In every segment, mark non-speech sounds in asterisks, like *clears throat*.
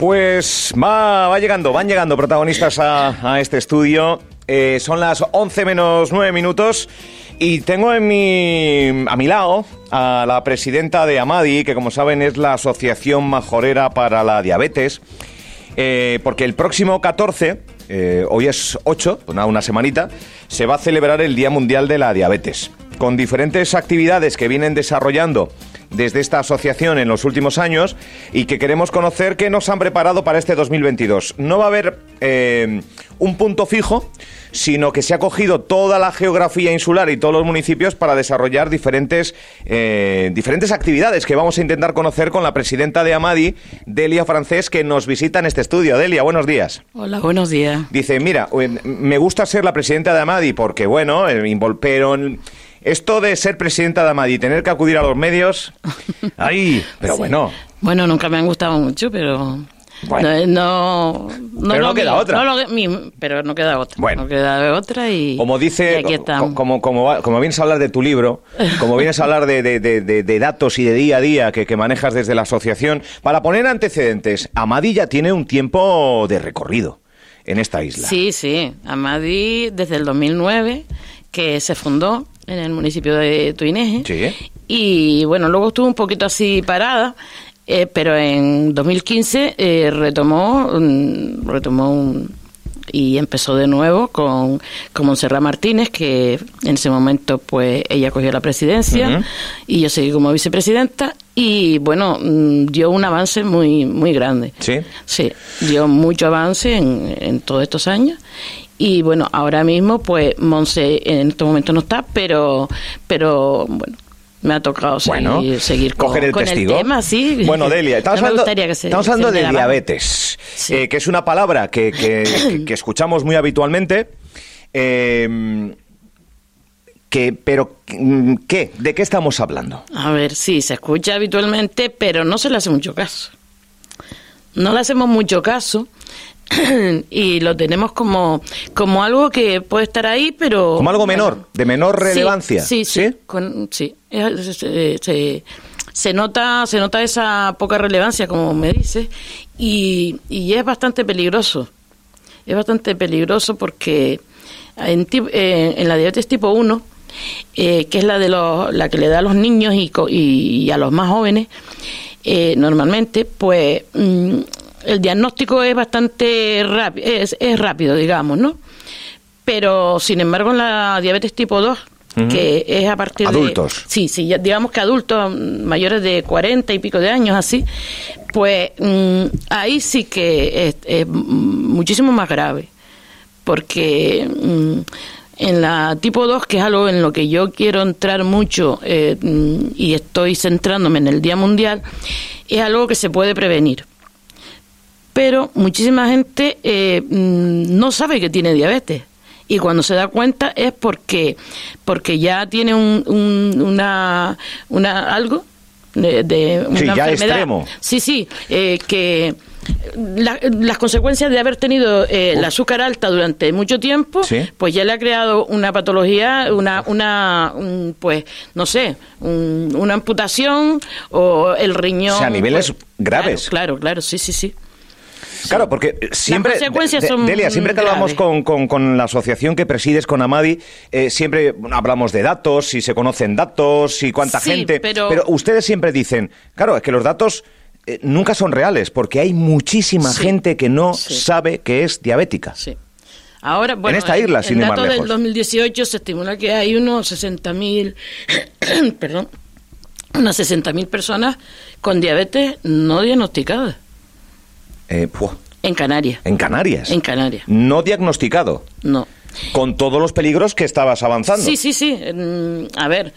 Pues va, va llegando, van llegando protagonistas a, este estudio. Eh, son las 11 menos 9 minutos y tengo en mi, a mi lado a la presidenta de AMADI, que como saben es la Asociación Majorera para la Diabetes, eh, porque el próximo 14, eh, hoy es 8, una, una semanita, se va a celebrar el Día Mundial de la Diabetes, con diferentes actividades que vienen desarrollando desde esta asociación en los últimos años y que queremos conocer qué nos han preparado para este 2022. No va a haber eh, un punto fijo, sino que se ha cogido toda la geografía insular y todos los municipios para desarrollar diferentes, eh, diferentes actividades que vamos a intentar conocer con la presidenta de Amadi, Delia Francés, que nos visita en este estudio. Delia, buenos días. Hola, buenos días. Dice, mira, eh, me gusta ser la presidenta de Amadi porque, bueno, pero... Esto de ser presidenta de Amadi y tener que acudir a los medios, *laughs* ¡ay! Pero Sí. bueno, Bueno, nunca me han gustado mucho, pero... Bueno. No, no, Pero no queda mío, otra. no lo pero no queda otra. Bueno. No queda otra y... como y dice, aquí estamos. como, como, va- como vienes a hablar de tu libro, como vienes a hablar de, de- de- de- de datos y de día a día que, que manejas desde la asociación, para poner antecedentes, Amadi ya tiene un tiempo de recorrido en esta isla. Sí, sí. Amadi desde el 2009, que se fundó en el municipio de Tuineje. Sí. Y bueno, luego estuvo un poquito así parada, eh, pero en 2015 eh, retomó, mm, retomó un- y empezó de nuevo con, con Montserrat Martínez, que en ese momento pues ella cogió la presidencia y yo seguí como vicepresidenta y bueno, mm, dio un avance muy, muy grande. ¿Sí? Sí, dio mucho avance en, en todos estos años. Y bueno, ahora mismo, pues Monse en este momento no está, pero, pero bueno, me ha tocado seguir, Bueno, seguir con, coger el con testigo. tema, sí. Bueno, Delia, *laughs* estamos No me hablando, gustaría que se- estamos hablando de diabetes, Sí. eh, que es una palabra que, que- *coughs* escuchamos muy habitualmente. eh, que, pero, mm, ¿qué? ¿De qué estamos hablando? A ver, sí, se escucha habitualmente, pero no se le hace mucho caso. No le hacemos mucho caso *clears throat* y lo tenemos como, como algo que puede estar ahí, pero... Como algo menor, de menor relevancia. Sí, sí, ¿Sí? con- sí. Es- se, se- se nota, se nota esa poca relevancia, como me dice, y, y es bastante peligroso. Es bastante peligroso porque en, eh, en la diabetes tipo 1, eh, que es la de los, la que le da a los niños y, y- y a los más jóvenes, eh, normalmente, pues mm, el diagnóstico es bastante rápido, es, es rápido, digamos, ¿no? Pero, sin embargo, en la diabetes tipo 2, que es a partir Adultos. de... Sí, sí, digamos que adultos mayores de 40 y pico de años, así, pues mm, ahí sí que es, es muchísimo más grave. Porque mm, en la tipo 2, que es algo en lo que yo quiero entrar mucho eh, mm, y estoy centrándome en el Día Mundial, es algo que se puede prevenir pero muchísima gente eh, mm, no sabe que tiene diabetes y cuando se da cuenta es porque porque ya tiene un, un- una una algo de, de una Sí, ya enfermedad. extremo. sí sí eh, que la- las consecuencias de haber tenido eh, el azúcar alta durante mucho tiempo, Sí. pues ya le ha creado una patología, una, una un, pues, no sé, un- una amputación o el riñón. O sea, a niveles pues, graves. Claro, claro, claro, sí, sí, sí. Claro, porque siempre, consecuencias de- son Delia, siempre que hablamos con, con- con la asociación que presides con Amadi, eh, siempre hablamos de datos, si se conocen datos, si cuánta Sí, gente. pero- ustedes siempre dicen, claro, es que los datos eh, nunca son reales, porque hay muchísima Sí. gente que no Sí. sabe que es diabética. Sí. Ahora, bueno, esta en- isla, sin en ir más datos del lejos. 2018 se estimula que hay unos 60.000, *clears throat* perdón, unas 60.000 personas con diabetes no diagnosticadas Eh, en Canarias. en Canarias. En Canarias, No diagnosticado. no. Con todos los peligros que estabas avanzando. Sí, sí, sí. A ver,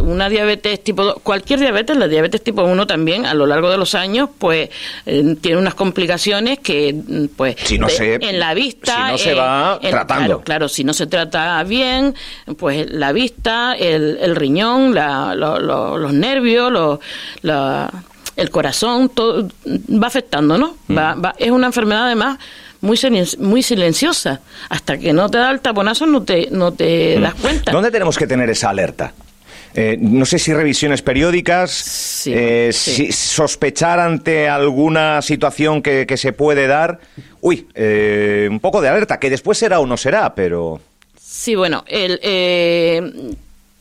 una diabetes tipo 2, cualquier diabetes, la diabetes tipo 1 también, a lo largo de los años, pues eh, tiene unas complicaciones que, mm, pues, Si no de- se- en la vista. si no se eh, va tratando. Claro, claro, si no se trata bien, pues la vista, el, el riñón, la- lo- lo- los nervios, lo- la- el corazón, todo va afectando, ¿no? Mm. Va- va- es una enfermedad además muy muy silenciosa. Hasta que no te da el taponazo no te, no te das cuenta. ¿Dónde tenemos que tener esa alerta? Eh, no sé si revisiones periódicas, Sí, eh, sí. si sospechar ante alguna situación que, que se puede dar. Uy, eh, un poco de alerta, que después será o no será, pero... Sí, bueno, el, eh,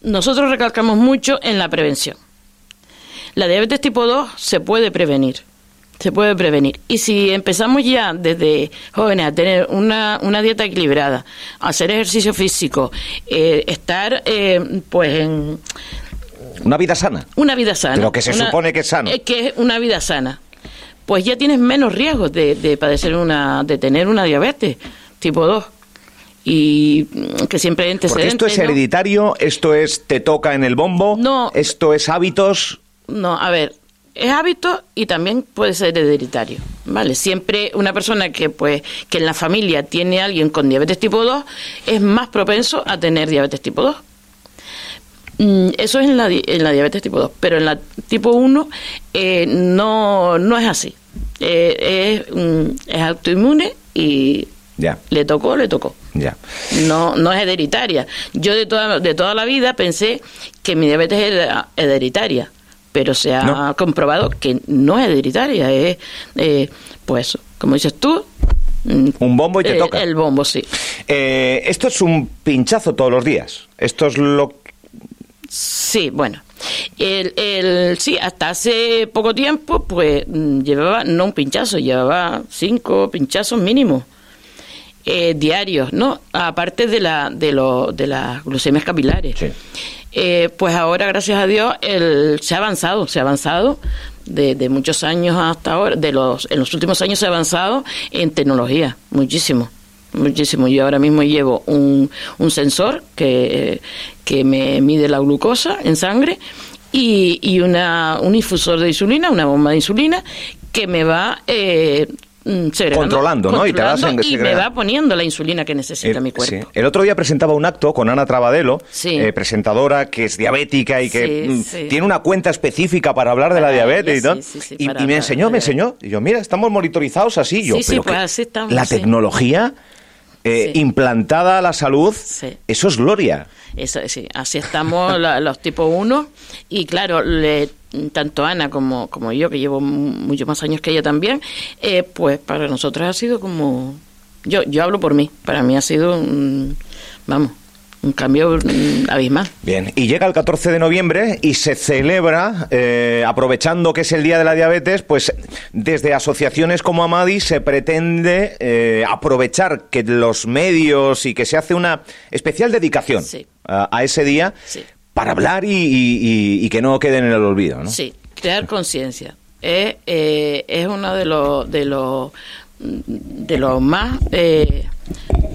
nosotros recalcamos mucho en la prevención. La diabetes tipo 2 se puede prevenir, se puede prevenir. Y si empezamos ya desde jóvenes a tener una, una dieta equilibrada, a hacer ejercicio físico, eh, estar eh, pues en Una vida sana. una vida sana. Pero que se una- supone que es sano. eh, que es una vida sana. Pues ya tienes menos riesgos de, de padecer una, de tener una diabetes tipo 2. Y que siempre hay Porque antecedentes. esto es ¿no? hereditario, esto es te toca en el bombo, No. esto es hábitos. No, a ver, es hábito y también puede ser hereditario, ¿vale? Siempre una persona que pues que en la familia tiene a alguien con diabetes tipo 2 es más propenso a tener diabetes tipo 2. Mm, Eso es en la, en la diabetes tipo 2, pero en la tipo 1 eh, no, no es así. Eh, es, mm, es autoinmune y Ya, le tocó, le tocó. ya. No, no es hereditaria. Yo de toda, de toda la vida pensé que mi diabetes era hereditaria, pero se ha No. comprobado que no es hereditaria. Es, eh, pues, como dices tú, mm, Un bombo y te eh, toca. El bombo, sí. Eh, esto es un pinchazo todos los días. Esto es lo Sí, bueno. El, el, sí, hasta hace poco tiempo, pues mm, llevaba, no un pinchazo, llevaba cinco pinchazos mínimo. Eh, diarios, ¿no? Aparte de la de, lo, de las glucemias capilares. Sí. Eh, pues ahora, gracias a Dios, el, se ha avanzado, se ha avanzado de, de muchos años hasta ahora, de los, en los últimos años se ha avanzado en tecnología, muchísimo, muchísimo. Yo ahora mismo llevo un, un sensor que, que me mide la glucosa en sangre y, y una, un infusor de insulina, una bomba de insulina que me va... Eh, segregando- Controlando, ¿no? Y te vas en- y me va poniendo la insulina que necesita mi cuerpo. sí. El otro día presentaba un acto con Ana Trabadelo, Sí. eh, presentadora que es diabética y que Sí, mm, tiene una cuenta específica para hablar de la diabetes y ella, todo. sí, sí, sí, y, para y me enseñó, me enseñó. Y yo, mira, estamos monitorizados así. Yo, Sí, sí, pero pues así estamos, la tecnología eh, Sí. implantada a la salud, Sí. eso es gloria. Eso, sí, así estamos la- los tipo 1 y claro, le- tanto Ana como, como yo, que llevo mu- muchos más años que ella también, eh, pues para nosotros ha sido como... Yo, yo hablo por mí, para mí ha sido, un, vamos, un cambio mm, abismal. Bien, y llega el 14 de noviembre y se celebra, eh, aprovechando que es el Día de la Diabetes, pues desde asociaciones como Amadi se pretende eh, aprovechar que los medios y que se hace una especial dedicación Sí. a, a ese día Sí. Para hablar y, y- y- y que no quede en el olvido, ¿no? Sí, crear conciencia. Es, eh, es uno de los de los de los más eh,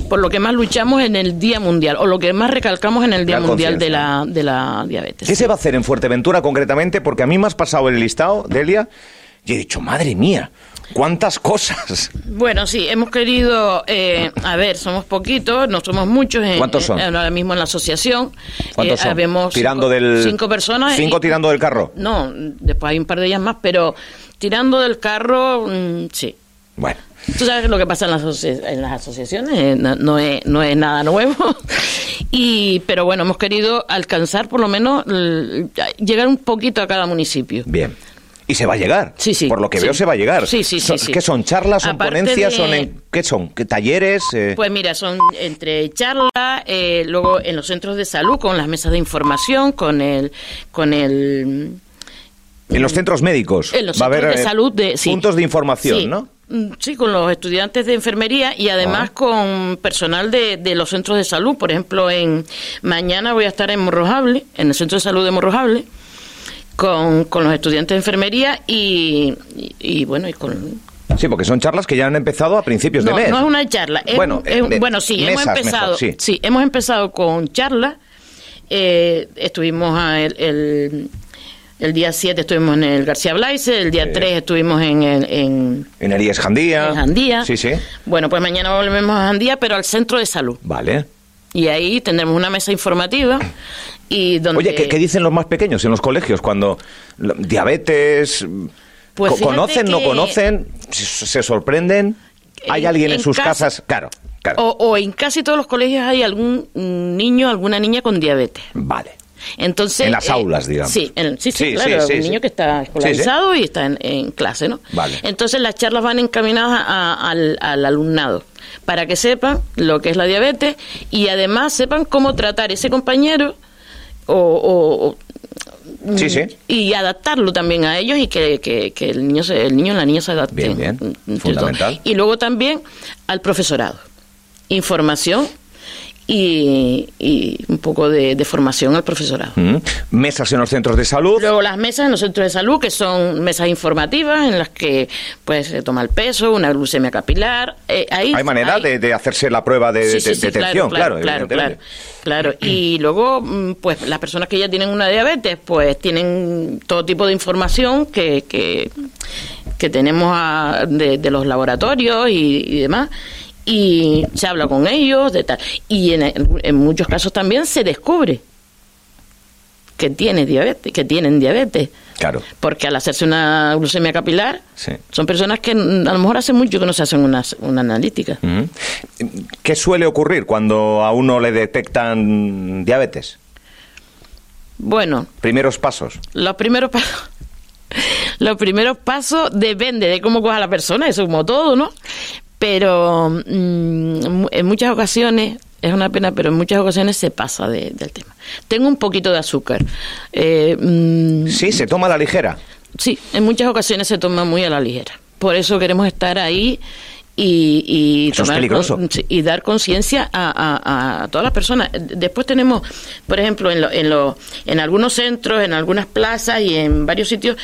por lo que más luchamos en el Día Mundial o lo que más recalcamos en el Día La Mundial de la de la diabetes. ¿Qué se va a hacer en Fuerteventura concretamente? Porque a mí me has pasado el listado, Delia, y he dicho, madre mía, cuántas cosas. Bueno, sí, hemos querido, eh, a ver, somos poquitos, no somos muchos. En, ¿Cuántos son? en- ahora mismo en la asociación. ¿Cuántos Eh, son? habemos tirando cinco, del cinco personas. Cinco y- tirando del carro. No, después hay un par de ellas más, pero tirando del carro, mm, sí. Bueno. Tú sabes lo que pasa en las, asoci- en las asociaciones, eh, no, no es, no es nada nuevo. *laughs* y Pero bueno, hemos querido alcanzar por lo menos, llegar un poquito a cada municipio. Bien. Y se va a llegar. Sí, sí, Por lo que sí. veo se va a llegar. Sí, sí, sí. ¿Qué son? ¿Charlas? ¿Son Aparte ponencias? de- ¿Son en- ¿Qué son? ¿Qué talleres? Eh, Pues mira, son entre charlas, eh, luego en los centros de salud con las mesas de información, con el, con el en los centros médicos. en los va a centros haber de eh, salud de sí. puntos de información, Sí. ¿no? Mm, Sí, con los estudiantes de enfermería y además Ah. con personal de, de los centros de salud. Por ejemplo, en mañana voy a estar en Morrojable, en el centro de salud de Morrojable, con, con los estudiantes de enfermería y, y, y bueno, y con... Sí, porque son charlas que ya han empezado a principios No, de mes. no es una charla. es Bueno, es eh, bueno, sí, hemos empezado. mejor, sí. sí. hemos empezado con charlas. Eh, estuvimos a el, el, el día 7 estuvimos en el García Blaise, el día. 3 estuvimos en, el- en, En Elías Jandía. en Jandía. Sí, sí. Bueno, pues mañana volvemos a Jandía, pero al centro de salud. Vale. Y ahí tendremos una mesa informativa y donde... Oye, ¿qué, qué dicen los más pequeños en los colegios cuando diabetes Pues co- conocen, no conocen, se, sorprenden? ¿Hay En- alguien en, en sus casa- casas? Claro, claro. O, o en casi todos los colegios hay algún mm, niño, alguna niña con diabetes. Vale. Entonces, en las eh, aulas, digamos. Sí, en- sí, sí, Sí, claro, sí, un niño que está escolarizado y está en, en clase, ¿no? Vale. Entonces las charlas van encaminadas a- al, al alumnado para que sepan lo que es la diabetes y además sepan cómo tratar ese compañero o, o- o- Sí, sí. y adaptarlo también a ellos y que, que- que el niño se, el niño la niña se adapten Bien, bien. Fundamental. y luego también al profesorado información y, y un poco de, de formación al profesorado Mm. Mesas en los centros de salud. Luego las mesas en los centros de salud, que son mesas informativas en las que pues se toma el peso, una glucemia capilar. eh, ahí, Hay manera de, de hacerse la prueba de, Sí, sí, de- sí, detección, claro, claro, claro, claro. Y *clears throat* luego, mm, pues las personas que ya tienen una diabetes, pues tienen todo tipo de información que, que, que tenemos a- de, de los laboratorios y, y demás. Y se habla con ellos, de tal. Y en, en muchos casos también se descubre que tiene diabetes, que tienen diabetes. Claro. Porque al hacerse una glucemia capilar, Sí. son personas que a lo mejor hace mucho que no se hacen una, una analítica. ¿Qué suele ocurrir cuando a uno le detectan diabetes? Bueno, Primeros pasos. los primeros pasos. *laughs* Los primeros pasos depende de cómo coja la persona, eso como todo, ¿no? Pero mm, en muchas ocasiones, es una pena, pero en muchas ocasiones se pasa de- del tema. Tengo un poquito de azúcar. Eh, mm, Sí, se toma a la ligera. Sí, en muchas ocasiones se toma muy a la ligera. Por eso queremos estar ahí y, y, Eso es tomar peligroso. y dar conciencia a, a- a todas las personas. Después tenemos, por ejemplo, en, lo- en, lo- en algunos centros, en algunas plazas y en varios sitios,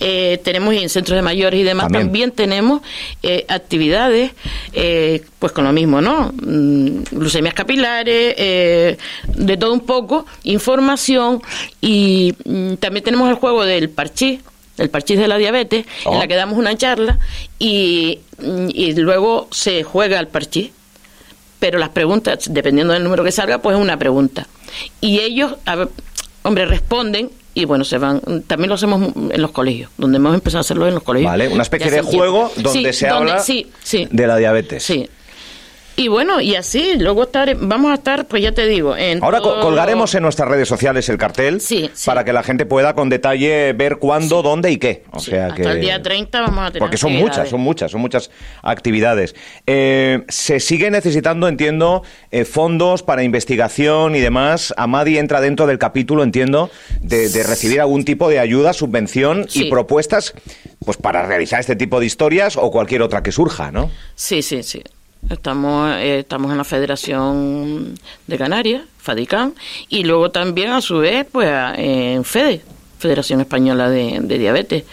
eh, tenemos y en centros de mayores y demás, También. también, tenemos eh, actividades, eh, pues con lo mismo, ¿no? Mm, Glucemias capilares, eh, de todo un poco, información y mm, también tenemos el juego del parchís, el parchís de la diabetes, Oh. en la que damos una charla y, y luego se juega al parchís. Pero las preguntas, dependiendo del número que salga, pues es una pregunta. Y ellos, a hombre, responden y bueno, se van. También lo hacemos en los colegios, donde hemos empezado a hacerlo en los colegios. Vale, una especie de juego donde Sí, se habla sí, sí, de la diabetes. sí. Y bueno, y así, luego estar, vamos a estar, pues ya te digo, en Ahora todo- colgaremos en nuestras redes sociales el cartel Sí, sí. para que la gente pueda con detalle ver cuándo, dónde y qué. O sea hasta que el día 30 vamos a tener porque son muchas, son muchas, son muchas actividades. Eh, se sigue necesitando, entiendo, eh, fondos para investigación y demás. Amadi entra dentro del capítulo, entiendo, de, de recibir algún tipo de ayuda, subvención y propuestas, pues para realizar este tipo de historias o cualquier otra que surja, ¿no? Sí, sí, sí. Estamos, eh, estamos en la Federación de Canarias, FADICAN, y luego también, a su vez, pues en FEDE, Federación Española de, de Diabetes.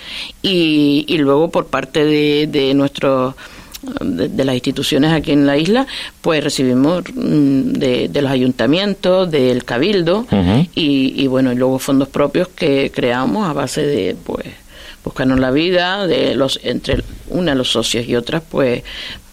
Y, y luego, por parte de, de nuestros de, de las instituciones aquí en la isla, pues recibimos mm, de, de los ayuntamientos, del cabildo y, y bueno, y luego fondos propios que creamos a base de pues buscarnos la vida de los entre una los socios y otras pues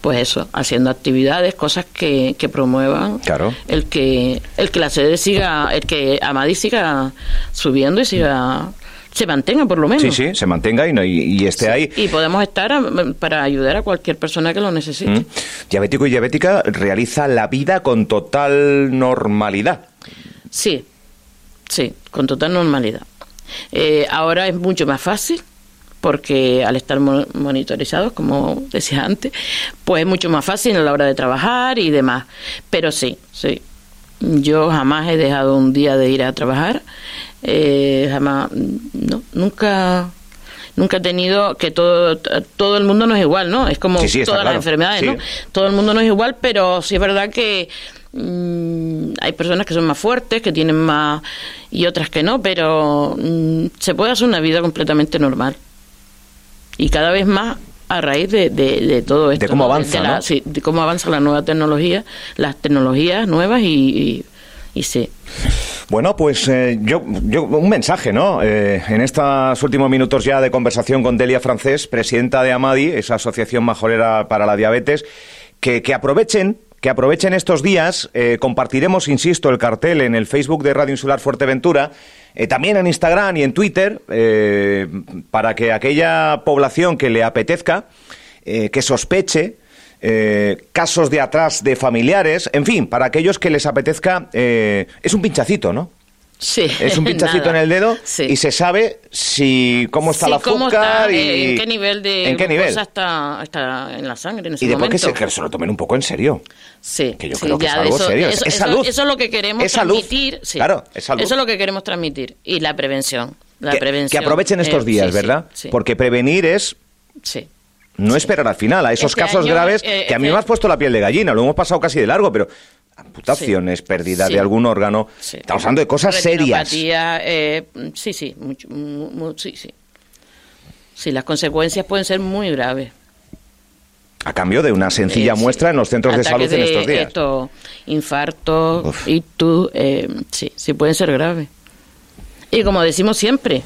pues eso haciendo actividades cosas que, que promuevan Claro. el que el que la sede siga el que Amadi siga subiendo y siga se mantenga por lo menos Sí, sí, se mantenga y, no- y- y esté ahí. y podemos estar a- para ayudar a cualquier persona que lo necesite ¿Mm? Diabético y diabética realiza la vida con total normalidad. Sí, sí, con total normalidad. Eh, ahora es mucho más fácil porque al estar mo- monitorizados, como decía antes, pues es mucho más fácil a la hora de trabajar y demás. Pero sí, sí. Yo jamás he dejado un día de ir a trabajar, eh, jamás, no, nunca, nunca he tenido que todo, todo el mundo no es igual, ¿no? Es como Sí, sí, está todas claro. las enfermedades, Sí. ¿no? Todo el mundo no es igual, pero sí es verdad que mm, hay personas que son más fuertes, que tienen más y otras que no, pero mm, se puede hacer una vida completamente normal. Y cada vez más a raíz de, de, de todo esto. cómo ¿no? avanza, la, ¿no? sí, de cómo avanza la nueva tecnología, las tecnologías nuevas y, y, y sí. Bueno, pues eh, yo, yo un mensaje, ¿no? Eh, en estos últimos minutos ya de conversación con Delia Francés, presidenta de Amadi, esa asociación majorera para la diabetes, que, que aprovechen. Que aprovechen estos días, eh, compartiremos, insisto, el cartel en el Facebook de Radio Insular Fuerteventura, eh, también en Instagram y en Twitter, eh, para que aquella población que le apetezca, eh, que sospeche, eh, casos de atrás de familiares, en fin, para aquellos que les apetezca, es un pinchacito, ¿no? Sí, Es un *laughs* pinchacito nada. en el dedo Sí. y se sabe si cómo está Sí, el cómo azúcar está, y eh, en qué nivel de ¿En qué nivel? está, está en la sangre en ese Y después que se, que se lo tomen un poco en serio. Sí, que yo creo que es algo eso, serio, es- Eso, es eso- salud. eso es lo que queremos Es transmitir. Claro, es salud. Eso es lo que queremos transmitir. Y la prevención. La que, prevención. que aprovechen estos eh, días, ¿verdad? Sí, Porque prevenir es sí. no esperar al final a esos Este casos año, graves eh, que a mí este- me has puesto la piel de gallina, lo hemos pasado casi de largo, pero amputaciones, pérdida Sí. de algún órgano, Sí. estamos hablando de cosas serias. Eh, sí, sí, mucho, mu- mu- sí, sí. Sí, las consecuencias pueden ser muy graves. A cambio de una sencilla Eh, muestra en los centros de salud en estos días. Esto, infarto, Uf. ictus, eh, sí, sí pueden ser graves. Y como decimos siempre,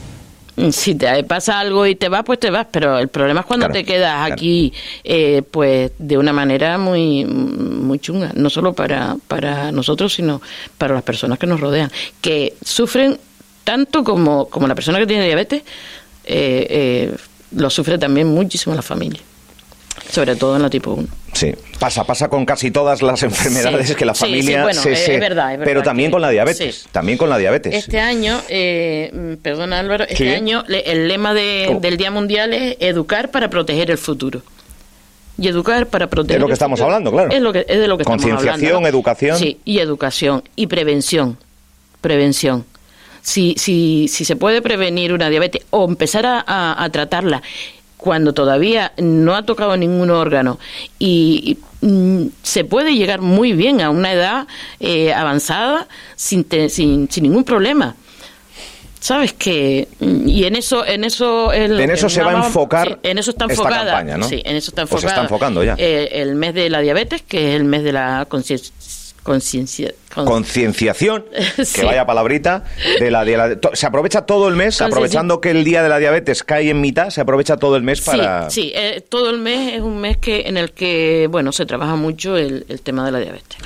*laughs* si te pasa algo y te vas, pues te vas, pero el problema es cuando Claro, te quedas claro. aquí, eh, pues de una manera muy, muy chunga, no solo para, para nosotros, sino para las personas que nos rodean, que sufren tanto como, como la persona que tiene diabetes, eh, eh, lo sufre también muchísimo la familia, sobre todo en la tipo 1. Sí, pasa, pasa con casi todas las enfermedades Sí. que la Sí, sí, familia bueno, se, es se- verdad, es verdad pero también que- con la diabetes, sí. también con la diabetes. Este año, eh, mm, perdona Álvaro, este Sí. año le- el lema de- del Día Mundial es educar para proteger el futuro. Y educar para proteger Es lo que el estamos futuro hablando, claro. Es, lo que, es de lo que estamos hablando. Concienciación, ¿no? educación. Sí, y educación. Y prevención. Prevención. Si, si, si se puede prevenir una diabetes o empezar a, a- a tratarla cuando todavía no ha tocado ningún órgano y, y, mm, se puede llegar muy bien a una edad eh, avanzada sin, te- sin, sin ningún problema. Sabes que mm, y en eso en eso el- En eso se va a enfocar sí, en eso está esta enfocada campaña, ¿no? sí en eso está O se enfocada está enfocando ya. eh, el mes de la diabetes que es el mes de la conciencia conciencia con- Concienciación, *laughs* que vaya palabrita, de la, de la- to- se aprovecha todo el mes, aprovechando que el día de la diabetes cae en mitad, se aprovecha todo el mes para... sí sí eh, todo el mes es un mes que en el que bueno se trabaja mucho el, el tema de la diabetes.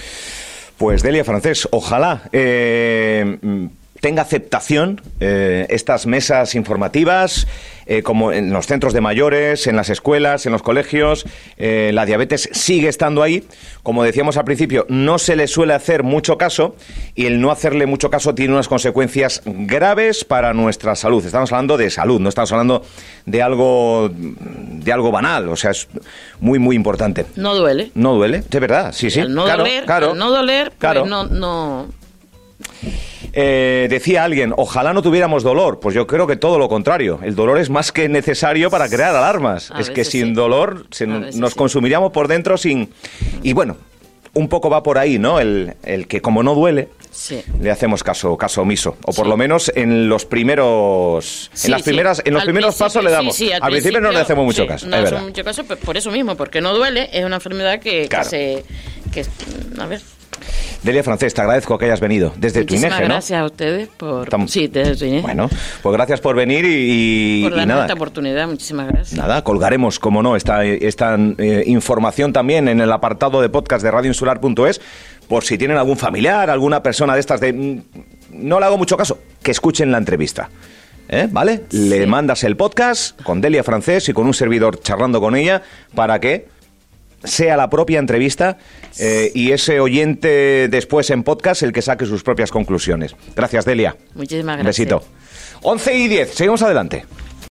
Pues Delia Francés, ojalá eh, tenga aceptación eh, estas mesas informativas, eh, como en los centros de mayores, en las escuelas, en los colegios. eh, la diabetes sigue estando ahí. Como decíamos al principio, no se le suele hacer mucho caso y el no hacerle mucho caso tiene unas consecuencias graves para nuestra salud. Estamos hablando de salud, no estamos hablando de algo, de algo banal, o sea, es muy, muy importante. no duele No duele, de verdad, sí, sí. al no claro, doler claro, al no doler pues claro. no no Eh, decía alguien, ojalá no tuviéramos dolor. Pues yo creo que todo lo contrario. El dolor es más que necesario para crear alarmas. A es que sin sí. dolor se- nos sí. consumiríamos por dentro sin... Y bueno, un poco va por ahí, ¿no? El, el que como no duele, sí le hacemos caso, caso omiso. O por Sí. lo menos en los primeros... Sí, en las primeras, en los Al primeros principio, pasos le damos. al principio no le hacemos mucho caso. No es hacemos mucho caso pues, por eso mismo, porque no duele, es una enfermedad que, que Claro. se. Que, a ver. Delia Francés, te agradezco que hayas venido desde tu Muchísimas INEGE, ¿no? gracias a ustedes por. Tam- Sí, desde tu INEGE. Bueno, pues gracias por venir y, y- por darnos esta oportunidad, muchísimas gracias. Nada, colgaremos, como no, esta, esta eh, información también en el apartado de podcast de radioinsular.es, por si tienen algún familiar, alguna persona de estas de... mm, No le hago mucho caso, que escuchen la entrevista. ¿Eh? ¿Vale? Le mandas el podcast con Delia Francés y con un servidor charlando con ella para que sea la propia entrevista eh, y ese oyente después en podcast el que saque sus propias conclusiones. Gracias, Delia. Muchísimas Un gracias. besito. 11 y 10, seguimos adelante.